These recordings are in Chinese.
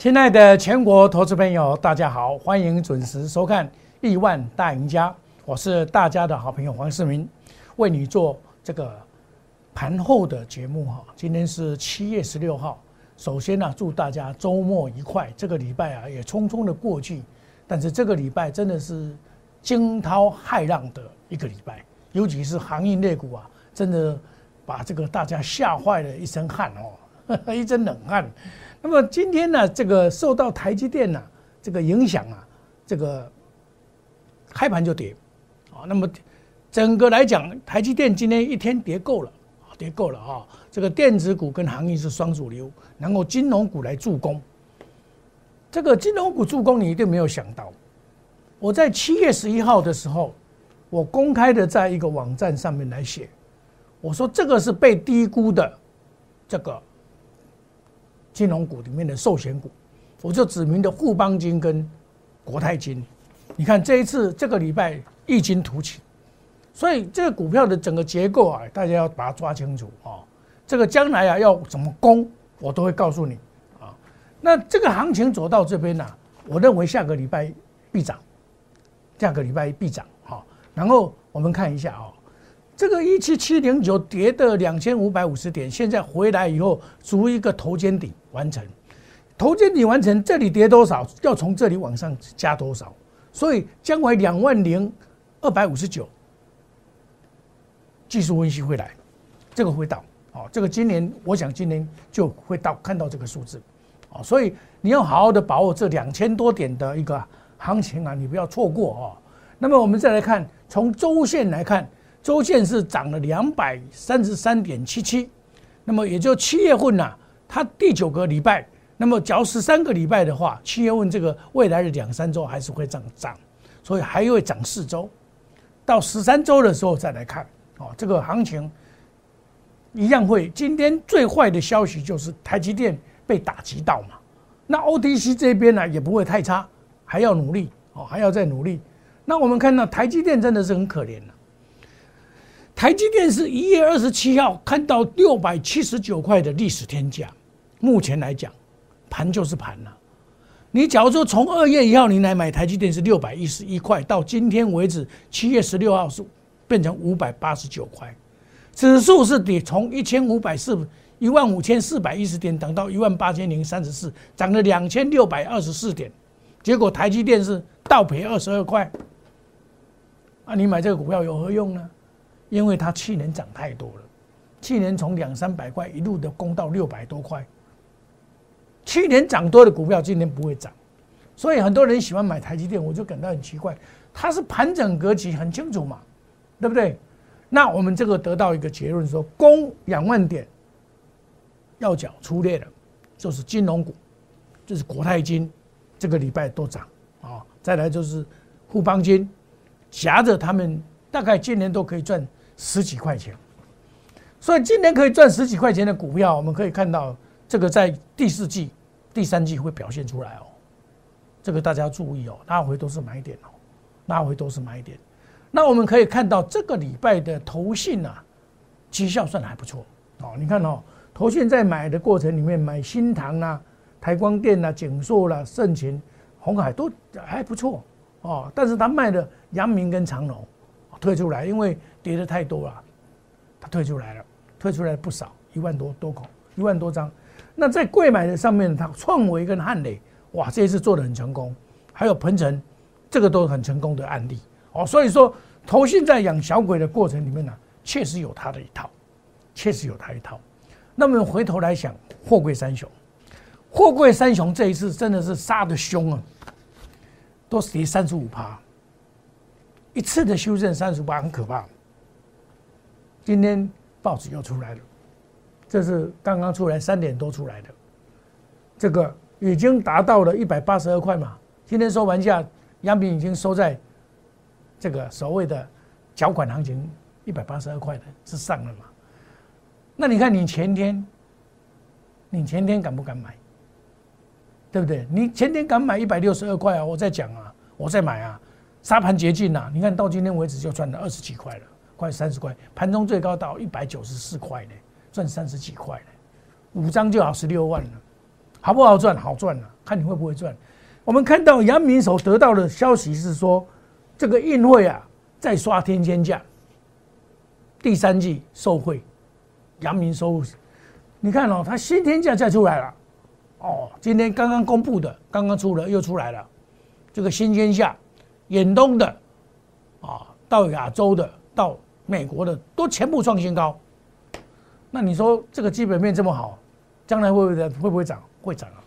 亲爱的全国投资朋友，大家好，欢迎准时收看《亿万大赢家》，我是大家的好朋友黄世明，为你做这个盘后的节目哈。今天是七月十六号，首先呢，祝大家周末愉快。这个礼拜啊，也匆匆的过去，但是这个礼拜真的是惊涛骇浪的一个礼拜，尤其是行业类股啊，真的把这个大家吓坏了一身汗哦，一身冷汗。那么今天呢，这个受到台积电呢这个影响啊，这个开盘就跌，啊，那么整个来讲，台积电今天一天跌够了，跌够了啊。这个电子股跟行业是双主流，然后金融股来助攻。这个金融股助攻，你一定没有想到，我在七月十一号的时候，我公开的在一个网站上面来写，我说这个是被低估的，这个。金融股里面的寿险股，我就指明的富邦金跟国泰金。你看这一次这个礼拜异军突起，所以这个股票的整个结构啊，大家要把它抓清楚啊。这个将来啊要怎么攻，我都会告诉你啊。那这个行情走到这边呢，我认为下个礼拜必涨，下个礼拜必涨哈。然后我们看一下啊。这个一七七零九跌的两千五百五十点，现在回来以后，逐一个头肩顶完成，头肩顶完成，这里跌多少，要从这里往上加多少，所以将来两万零二百五十九，技术分析会来，这个会到，哦，这个今年我想今年就会到看到这个数字，哦，所以你要好好的把握这两千多点的一个行情啊，你不要错过哦。那么我们再来看，从周线来看。周线是涨了两百三十三点七七，那么也就七月份呐，它第九个礼拜，那么只要十三个礼拜的话，七月份这个未来的两三周还是会涨涨，所以还会涨四周，到十三周的时候再来看哦，这个行情一样会。今天最坏的消息就是台积电被打击到嘛，那 OTC 这边呢也不会太差，还要努力哦，还要再努力。那我们看到台积电真的是很可怜了。台积电是一月二十七号看到六百七十九块的历史天价，目前来讲，盘就是盘了。你假如说从二月一号你来买台积电是六百一十一块，到今天为止七月十六号是变成五百八十九块，指数是跌从一千五百四一万五千四百一十点涨到一万八千零三十四，涨了两千六百二十四点，结果台积电是倒赔二十二块。啊，你买这个股票有何用呢？因为它去年涨太多了，去年从两三百块一路的攻到六百多块。去年涨多的股票今年不会涨，所以很多人喜欢买台积电，我就感到很奇怪。它是盘整格局很清楚嘛，对不对？那我们这个得到一个结论说，攻两万点要缴出列的，就是金融股，就是国泰金，这个礼拜都涨啊。再来就是富邦金，夹着他们大概今年都可以赚。十几块钱，所以今年可以赚十几块钱的股票，我们可以看到这个在第四季、第三季会表现出来哦。这个大家注意哦，拉回都是买点哦，拉回都是买点。那我们可以看到这个礼拜的投信啊，绩效算还不错哦。你看哦，投信在买的过程里面买新塘啊、台光电啊、景硕啦、盛情、红海都还不错哦，但是他卖的阳明跟长隆退出来，因为。跌的太多了，他退出来了，退出来不少，一万多多口，一万多张。那在贵买的上面，他创维跟汉磊，哇，这一次做的很成功。还有鹏程，这个都很成功的案例哦。所以说，投信在养小鬼的过程里面呢，确实有他的一套，确实有他一套。那么回头来想，货柜三雄，货柜三雄这一次真的是杀的凶啊，都跌三十五趴，一次的修正三十八很可怕。今天报纸又出来了，这是刚刚出来三点多出来的，这个已经达到了一百八十二块嘛。今天收盘价，央品已经收在这个所谓的缴款行情一百八十二块的之上了嘛。那你看你前天，你前天敢不敢买？对不对？你前天敢买一百六十二块啊？我在讲啊，我在买啊，沙盘捷径呐。你看到今天为止就赚了二十几块了。快三十块，盘中最高到一百九十四块呢，赚三十几块呢，五张就好十六万了，好不好赚？好赚了，看你会不会赚。我们看到阳明所得到的消息是说，这个运会啊，在刷天天价，第三季受贿，阳明收入，你看哦，它新天价再出来了，哦，今天刚刚公布的，刚刚出了又出来了，这个新天价，远东的，啊，到亚洲的，到美国的，都全部创新高。那你说这个基本面这么好，将来会不会会不会涨？会涨啊！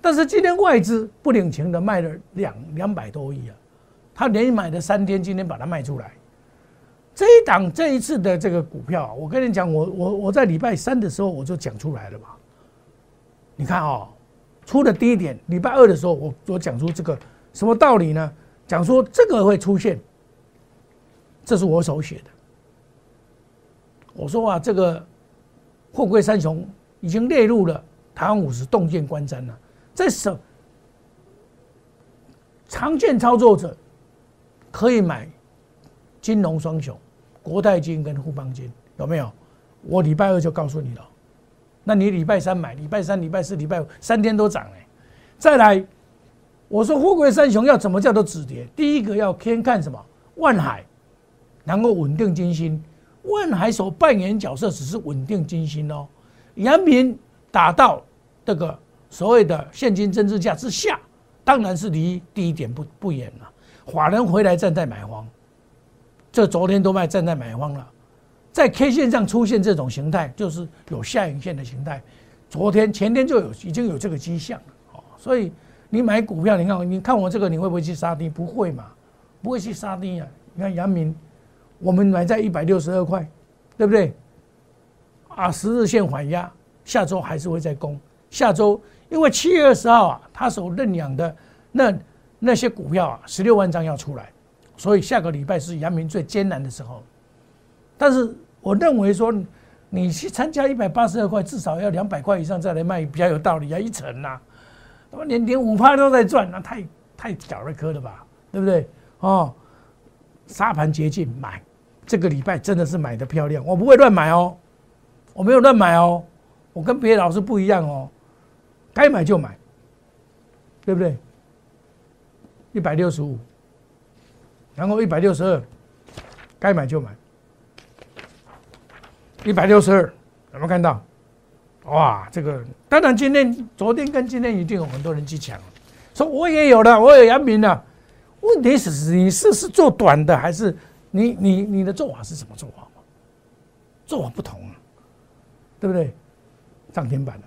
但是今天外资不领情的卖了两两百多亿啊，他连买了三天，今天把它卖出来。这一档这一次的这个股票，我跟你讲，我我我在礼拜三的时候我就讲出来了嘛。你看啊，出的低点，礼拜二的时候我我讲出这个什么道理呢？讲说这个会出现，这是我手写的。我说啊，这个货柜三雄已经列入了台湾五十洞见观瞻了。在什常见操作者可以买金融双雄，国泰金跟富邦金有没有？我礼拜二就告诉你了。那你礼拜三买，礼拜三、礼拜四、礼拜五三天都涨哎。再来，我说富贵三雄要怎么叫做止跌？第一个要先看什么？万海能够稳定军心。万海所扮演角色只是稳定军心哦，阳明打到这个所谓的现金增值价之下，当然是离第一点不不远了。法人回来站在买方，这昨天都卖站在买方了，在 K 线上出现这种形态，就是有下影线的形态。昨天前天就有已经有这个迹象了哦，所以你买股票，你看你看我这个，你会不会去杀低？不会嘛，不会去杀低啊。你看阳明。我们买在一百六十二块，对不对？啊，十日线缓压，下周还是会再攻。下周因为七月二十号啊，他所认养的那那些股票啊，十六万张要出来，所以下个礼拜是阳明最艰难的时候。但是我认为说，你去参加一百八十二块，至少要两百块以上再来卖比较有道理啊，一层呐，他妈连连五趴都在赚，那太太小儿科了吧，对不对？哦。沙盘捷径买，这个礼拜真的是买的漂亮，我不会乱买哦，我没有乱买哦，我跟别的老师不一样哦，该买就买，对不对？一百六十五，然后一百六十二，该买就买，一百六十二，有没有看到？哇，这个当然今天、昨天跟今天一定有很多人去抢，说我也有了，我有阳明了。问题是你是是做短的，还是你你你的做法是什么做法嘛？做法不同啊，对不对？涨停板了，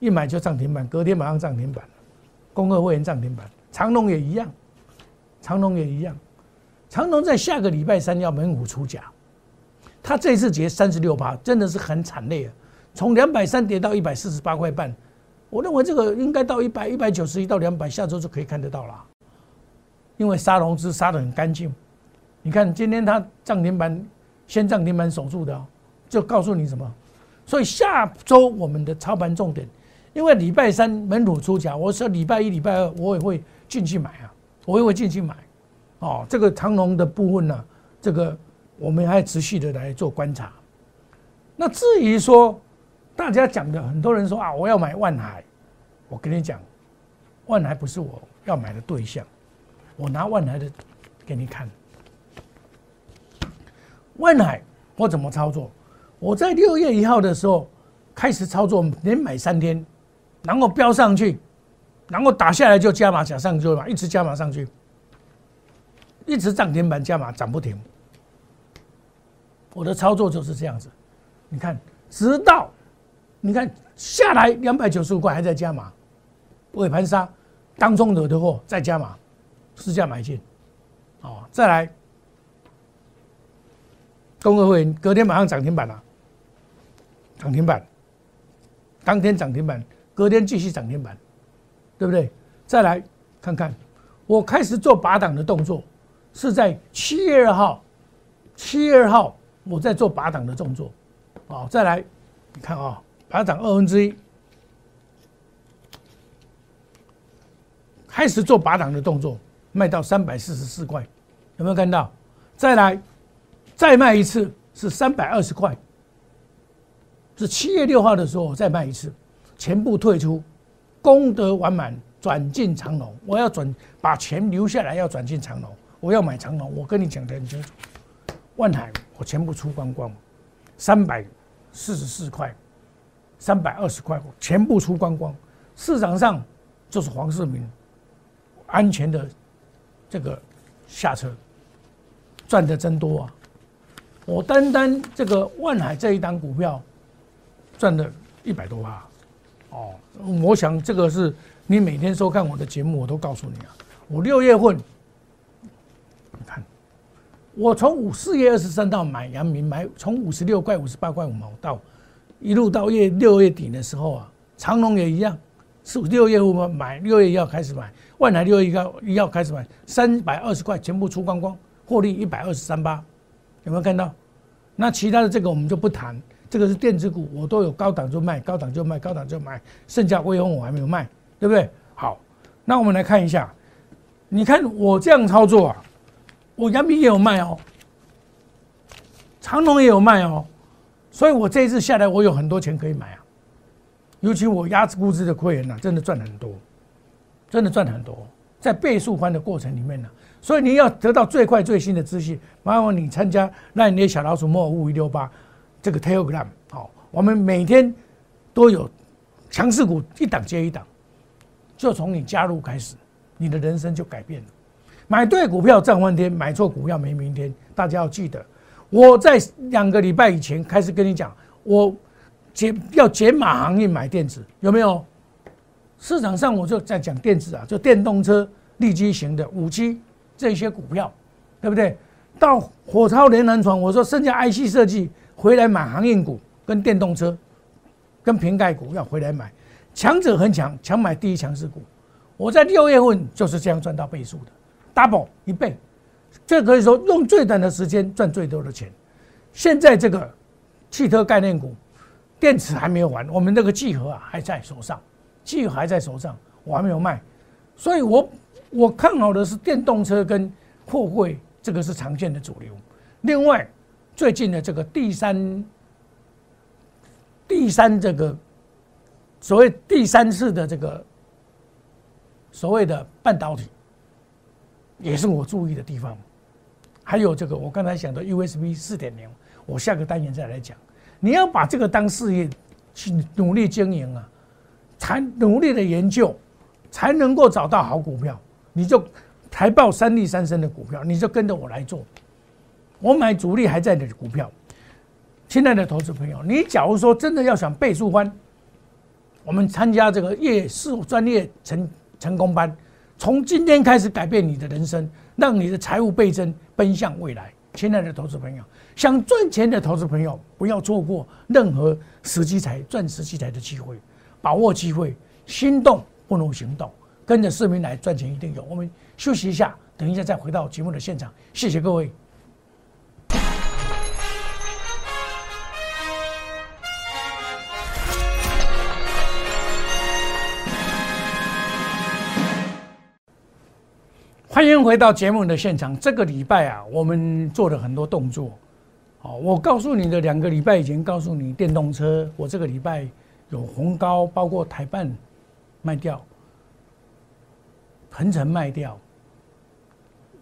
一买就涨停板，隔天马上涨停板了。工业会员涨停板，长隆也一样，长隆也一样。长隆在下个礼拜三要门虎出甲，他这次跌三十六趴，真的是很惨烈啊！从两百三跌到一百四十八块半，我认为这个应该到一百一百九十一到两百，下周就可以看得到了。因为杀融资杀的很干净，你看今天它涨停板先涨停板守住的，就告诉你什么？所以下周我们的操盘重点，因为礼拜三门土出价，我说礼拜一、礼拜二我也会进去买啊，我也会进去买。哦，这个长龙的部分呢，这个我们还持续的来做观察。那至于说大家讲的，很多人说啊，我要买万海，我跟你讲，万海不是我要买的对象。我拿万海的给你看，万海我怎么操作？我在六月一号的时候开始操作，连买三天，然后飙上去，然后打下来就加码，加上就嘛，一直加码上去，一直涨停板加码涨不停。我的操作就是这样子，你看，直到你看下来两百九十五块还在加码，尾盘杀，当中惹的祸再加码。市价买进，哦，再来，工会会员隔天马上涨停板了，涨停板，当天涨停板，隔天继续涨停板，对不对？再来看看，我开始做拔档的动作，是在七月二号，七月二号我在做拔档的动作，哦，再来，你看啊，拔档二分之一，开始做拔档的动作。卖到三百四十四块，有没有看到？再来，再卖一次是三百二十块，是七月六号的时候我再卖一次，全部退出，功德完满，转进长隆。我要转把钱留下来，要转进长隆。我要买长隆，我跟你讲的很清楚。万海我全部出光光，三百四十四块，三百二十块，全部出光光。市场上就是黄世明安全的这个下车，赚的真多啊！我单单这个万海这一档股票赚了一百多万哦。我想这个是你每天收看我的节目，我都告诉你啊。我六月份，你看，我从五四月二十三到买阳明，买从五十六块、五十八块五毛到一路到月六月底的时候啊，长隆也一样，是六月份买，六月一号开始买，万海六月一号一号开始买，三百二十块全部出光光，获利一百二十三八，有没有看到？那其他的这个我们就不谈。这个是电子股，我都有高档就卖，高档就卖，高档就卖，剩下微风我还没有卖，对不对？好，那我们来看一下，你看我这样操作啊，我杨明也有卖哦，长隆也有卖哦，所以我这一次下来，我有很多钱可以买啊。尤其我压制估值的亏人呢，真的赚很多，真的赚很多，在倍数翻的过程里面呢，所以你要得到最快最新的资讯，麻烦你参加那你的小老鼠莫尔五一六八。这个 Telegram 好，我们每天都有强势股一档接一档，就从你加入开始，你的人生就改变了。买对股票赚翻天，买错股票没明天。大家要记得，我在两个礼拜以前开始跟你讲，我解要解码行业买电子，有没有？市场上我就在讲电子啊，就电动车、立基型的五 G 这些股票，对不对？到火超连环船，我说剩下 IC 设计。回来买航运股跟电动车，跟瓶盖股要回来买，强者很强，强买第一强势股。我在六月份就是这样赚到倍数的，double 一倍，这可以说用最短的时间赚最多的钱。现在这个汽车概念股，电池还没有完，我们这个聚合啊还在手上，聚合还在手上，我还没有卖，所以我我看好的是电动车跟货柜，这个是常见的主流。另外。最近的这个第三、第三这个所谓第三次的这个所谓的半导体，也是我注意的地方。还有这个我刚才讲的 USB 四点零，我下个单元再来讲。你要把这个当事业去努力经营啊，才努力的研究，才能够找到好股票。你就财报三利三升的股票，你就跟着我来做。我买主力还在的股票，亲爱的投资朋友，你假如说真的要想倍数翻，我们参加这个业事专业成成功班，从今天开始改变你的人生，让你的财务倍增，奔向未来。亲爱的投资朋友，想赚钱的投资朋友，不要错过任何时机财赚时机财的机会，把握机会，心动不如行动，跟着市民来赚钱一定有。我们休息一下，等一下再回到节目的现场。谢谢各位。欢迎回到节目的现场。这个礼拜啊，我们做了很多动作。好，我告诉你的两个礼拜以前告诉你，电动车，我这个礼拜有红高，包括台办卖掉，鹏程卖掉，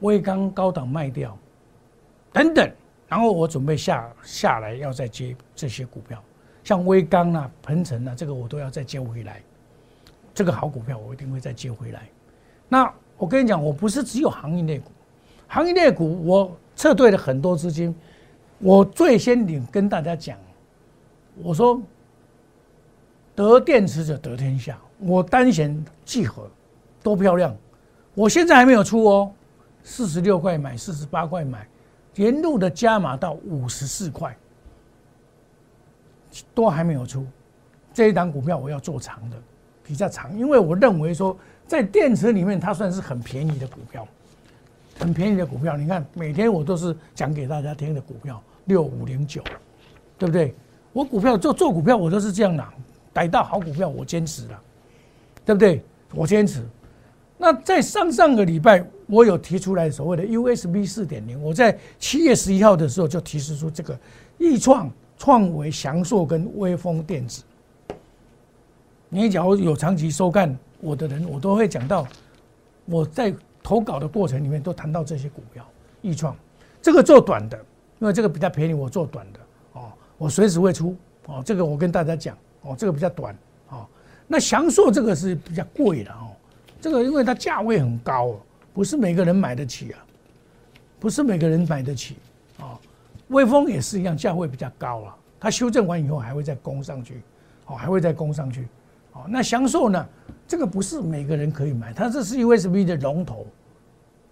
威刚高档卖掉，等等。然后我准备下下来要再接这些股票，像威刚啊、鹏程啊，这个我都要再接回来。这个好股票我一定会再接回来。那。我跟你讲，我不是只有行业类股，行业类股我撤退了很多资金。我最先领跟大家讲，我说得电池者得天下。我单选聚合，多漂亮！我现在还没有出哦，四十六块买，四十八块买，沿路的加码到五十四块，都还没有出。这一档股票我要做长的，比较长，因为我认为说。在电池里面，它算是很便宜的股票，很便宜的股票。你看，每天我都是讲给大家听的股票，六五零九，对不对？我股票做做股票，我都是这样的，逮到好股票我坚持了，对不对？我坚持。那在上上个礼拜，我有提出来所谓的 USB 四点零，我在七月十一号的时候就提示出这个易创、创维、翔硕跟微风电子。你假如有长期收看我的人，我都会讲到我在投稿的过程里面都谈到这些股票，易创这个做短的，因为这个比较便宜，我做短的哦，我随时会出哦，这个我跟大家讲哦，这个比较短哦，那祥硕这个是比较贵的哦，这个因为它价位很高，不是每个人买得起啊，不是每个人买得起啊，微风也是一样，价位比较高了，它修正完以后还会再攻上去，哦，还会再攻上去。哦，那享受呢？这个不是每个人可以买，它这是 USB 的龙头，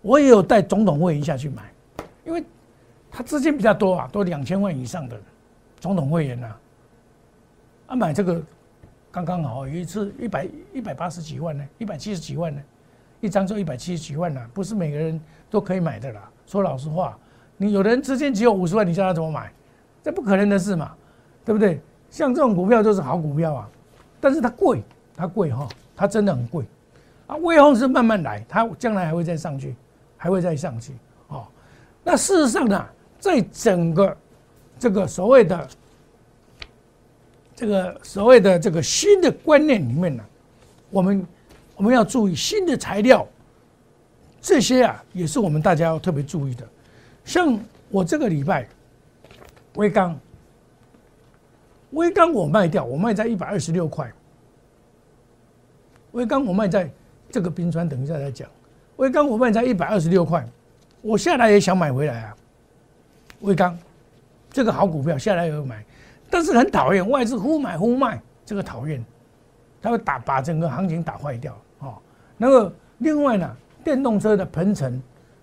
我也有带总统会员下去买，因为他资金比较多啊，都两千万以上的总统会员呐，啊买这个刚刚好，有一次一百一百八十几万呢，一百七十几万呢，一张就一百七十几万呢，不是每个人都可以买的啦。说老实话，你有的人资金只有五十万，你叫他怎么买？这不可能的事嘛，对不对？像这种股票就是好股票啊。但是它贵，它贵哈，它真的很贵，啊，微风是慢慢来，它将来还会再上去，还会再上去，哦，那事实上呢，在整个这个所谓的这个所谓的这个新的观念里面呢，我们我们要注意新的材料，这些啊也是我们大家要特别注意的，像我这个礼拜微钢。微钢我卖掉，我卖在一百二十六块。威钢我卖在这个冰川，等一下再讲。威钢我卖在一百二十六块，我下来也想买回来啊。威钢这个好股票，下来也要买，但是很讨厌外资忽买忽卖，这个讨厌，它会打把整个行情打坏掉哦。那个另外呢，电动车的鹏程，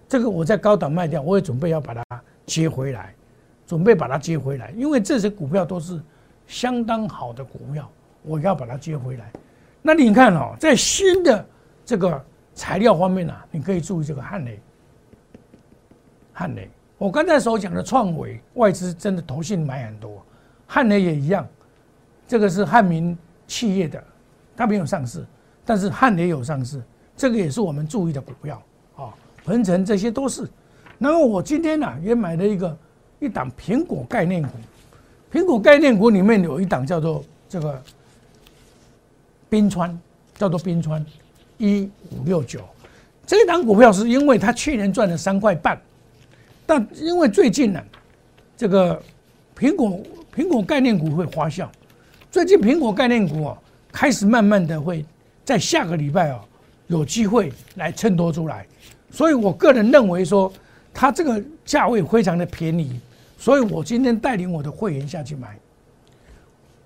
这个我在高档卖掉，我也准备要把它接回来，准备把它接回来，因为这些股票都是。相当好的股票，我要把它接回来。那你看哦，在新的这个材料方面呢，你可以注意这个汉雷。汉雷，我刚才所讲的创维外资真的投信买很多，汉雷也一样。这个是汉民企业的，它没有上市，但是汉雷有上市，这个也是我们注意的股票啊。鹏程这些都是。然后我今天呢也买了一个一档苹果概念股。苹果概念股里面有一档叫做这个冰川，叫做冰川一五六九，这一档股票是因为它去年赚了三块半，但因为最近呢，这个苹果苹果概念股会发酵，最近苹果概念股哦开始慢慢的会在下个礼拜哦有机会来衬托出来，所以我个人认为说它这个价位非常的便宜。所以我今天带领我的会员下去买，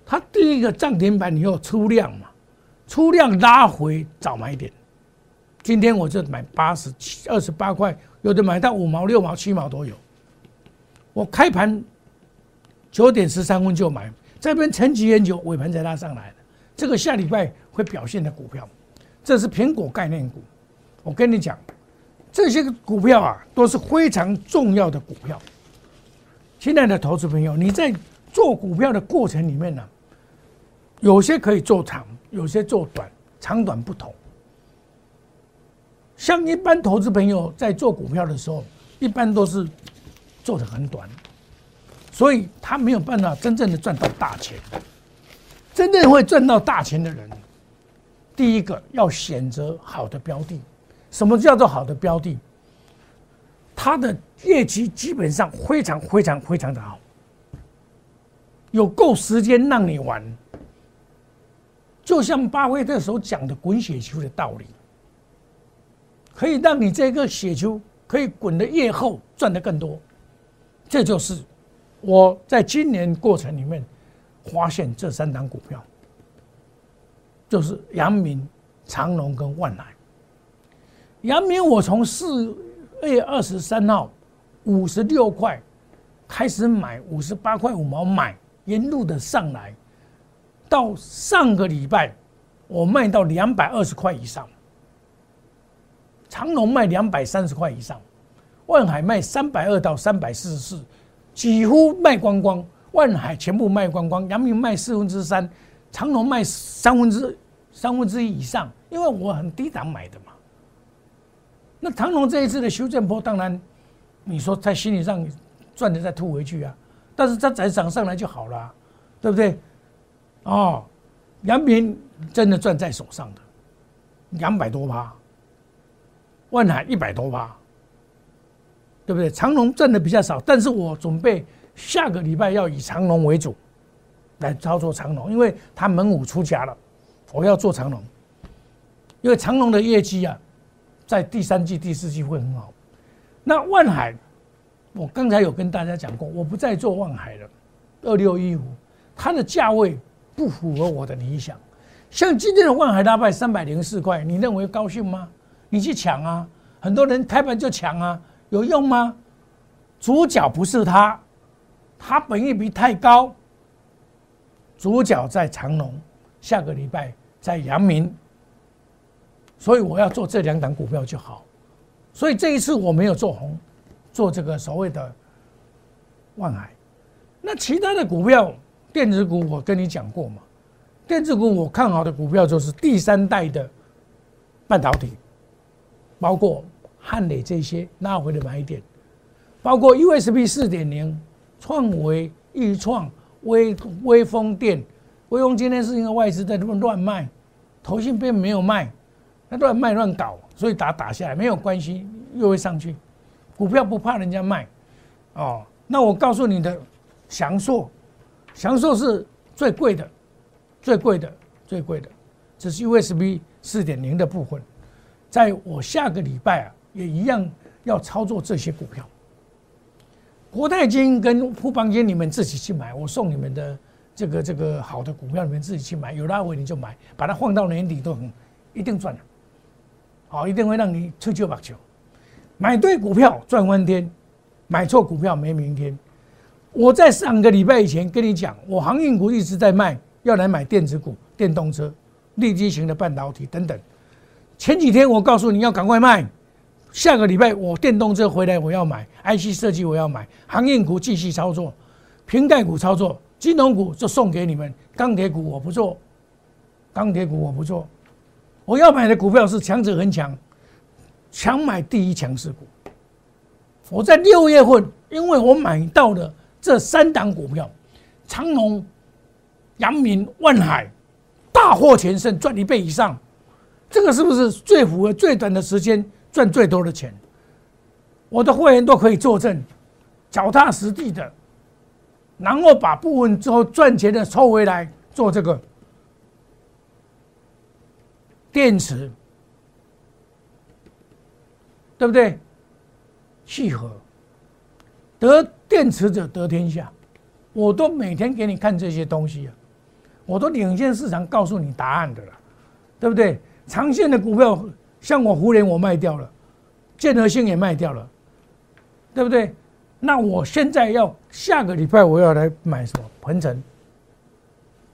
它第一个涨停板以后出量嘛，出量拉回早买点，今天我就买八十七二十八块，有的买到五毛六毛七毛都有。我开盘九点十三分就买，这边沉寂很久，尾盘才拉上来的。这个下礼拜会表现的股票，这是苹果概念股。我跟你讲，这些股票啊都是非常重要的股票。亲爱的投资朋友，你在做股票的过程里面呢，有些可以做长，有些做短，长短不同。像一般投资朋友在做股票的时候，一般都是做的很短，所以他没有办法真正的赚到大钱。真正会赚到大钱的人，第一个要选择好的标的。什么叫做好的标的？它的业绩基本上非常非常非常的好，有够时间让你玩，就像巴菲特所讲的滚雪球的道理，可以让你这个雪球可以滚得越厚，赚得更多。这就是我在今年过程里面发现这三档股票，就是阳明、长隆跟万来。阳明我从四。月二十三号，五十六块开始买，五十八块五毛买，沿路的上来，到上个礼拜我卖到两百二十块以上，长隆卖两百三十块以上，万海卖三百二到三百四十四，几乎卖光光，万海全部卖光光，阳明卖四分之三，长隆卖三分之三分之一以上，因为我很低档买的嘛。那长隆这一次的修正波，当然，你说在心理上赚的再吐回去啊，但是它再涨上来就好了，对不对？哦，阳明真的赚在手上的，两百多趴，万海一百多趴，对不对？长隆赚的比较少，但是我准备下个礼拜要以长隆为主来操作长隆，因为他门五出家了，我要做长隆，因为长隆的业绩啊，在第三季、第四季会很好。那万海，我刚才有跟大家讲过，我不再做万海了，二六一五，它的价位。不符合我的理想，像今天的万海大败三百零四块，你认为高兴吗？你去抢啊！很多人开盘就抢啊，有用吗？主角不是他，他本益比太高。主角在长隆，下个礼拜在阳明，所以我要做这两档股票就好。所以这一次我没有做红，做这个所谓的万海。那其他的股票。电子股，我跟你讲过嘛，电子股我看好的股票就是第三代的半导体，包括汉磊这些拉回的买点，包括 USB 四点零、创维、易创、微微风电、微风今天是因为外资在这边乱卖，投信并没有卖，那乱卖乱搞，所以打打下来没有关系，又会上去，股票不怕人家卖，哦，那我告诉你的翔硕。享受是最贵的，最贵的，最贵的，这是 USB 四点零的部分。在我下个礼拜啊，也一样要操作这些股票。国泰金跟富邦金，你们自己去买，我送你们的这个这个好的股票，你们自己去买，有拉回你就买，把它放到年底都很一定赚的，好，一定会让你吹球把球。买对股票赚翻天，买错股票没明天。我在上个礼拜以前跟你讲，我航运股一直在卖，要来买电子股、电动车、立基型的半导体等等。前几天我告诉你要赶快卖，下个礼拜我电动车回来我要买，IC 设计我要买，航运股继续操作，瓶盖股操作，金融股就送给你们，钢铁股我不做，钢铁股我不做，我要买的股票是强者恒强，强买第一强势股。我在六月份，因为我买到了。这三档股票，长隆、阳明、万海，大获全胜，赚一倍以上，这个是不是最符合最短的时间赚最多的钱？我的会员都可以作证，脚踏实地的，然后把部分之后赚钱的抽回来做这个电池，对不对？契合得。电池者得天下，我都每天给你看这些东西啊，我都领先市场告诉你答案的了，对不对？长线的股票，像我湖联我卖掉了，建和兴也卖掉了，对不对？那我现在要下个礼拜我要来买什么？鹏程，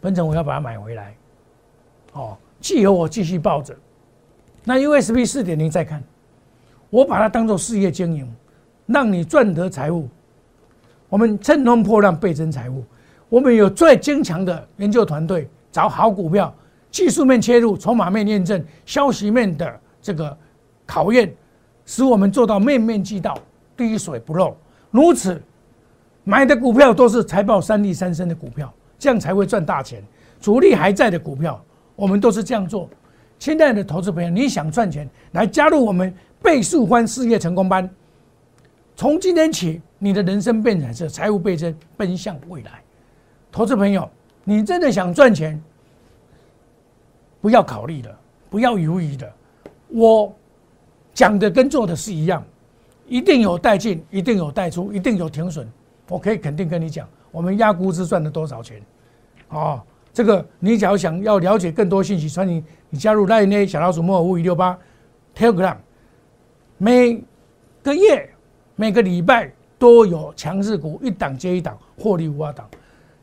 鹏程我要把它买回来，哦，既有我继续抱着，那 USB 四点零再看，我把它当做事业经营，让你赚得财富。我们乘风破浪倍增财富，我们有最坚强的研究团队，找好股票，技术面切入，筹码面验证，消息面的这个考验，使我们做到面面俱到，滴水不漏。如此买的股票都是财报三利三升的股票，这样才会赚大钱。主力还在的股票，我们都是这样做。亲爱的投资朋友，你想赚钱，来加入我们倍数欢事业成功班。从今天起，你的人生变彩色财务倍增，奔向未来。投资朋友，你真的想赚钱，不要考虑的，不要犹豫的。我讲的跟做的是一样，一定有带进，一定有带出，一定有停损。我可以肯定跟你讲，我们压估值赚了多少钱。哦，这个你只要想要了解更多信息，欢迎你加入 Line 小老鼠莫尔五一六八 Telegram，每个月。每个礼拜都有强势股一档接一档获利无法挡。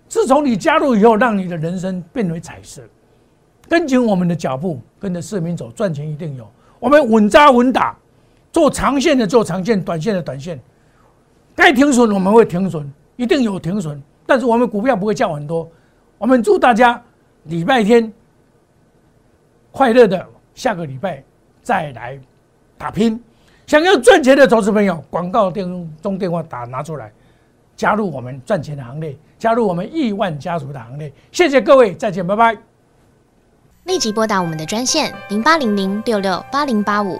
自从你加入以后，让你的人生变为彩色。跟紧我们的脚步，跟着市民走，赚钱一定有。我们稳扎稳打，做长线的做长线，短线的短线。该停损我们会停损，一定有停损。但是我们股票不会降很多。我们祝大家礼拜天快乐的，下个礼拜再来打拼。想要赚钱的投资朋友，广告电中电话打拿出来，加入我们赚钱的行列，加入我们亿万家族的行列。谢谢各位，再见，拜拜。立即拨打我们的专线零八零零六六八零八五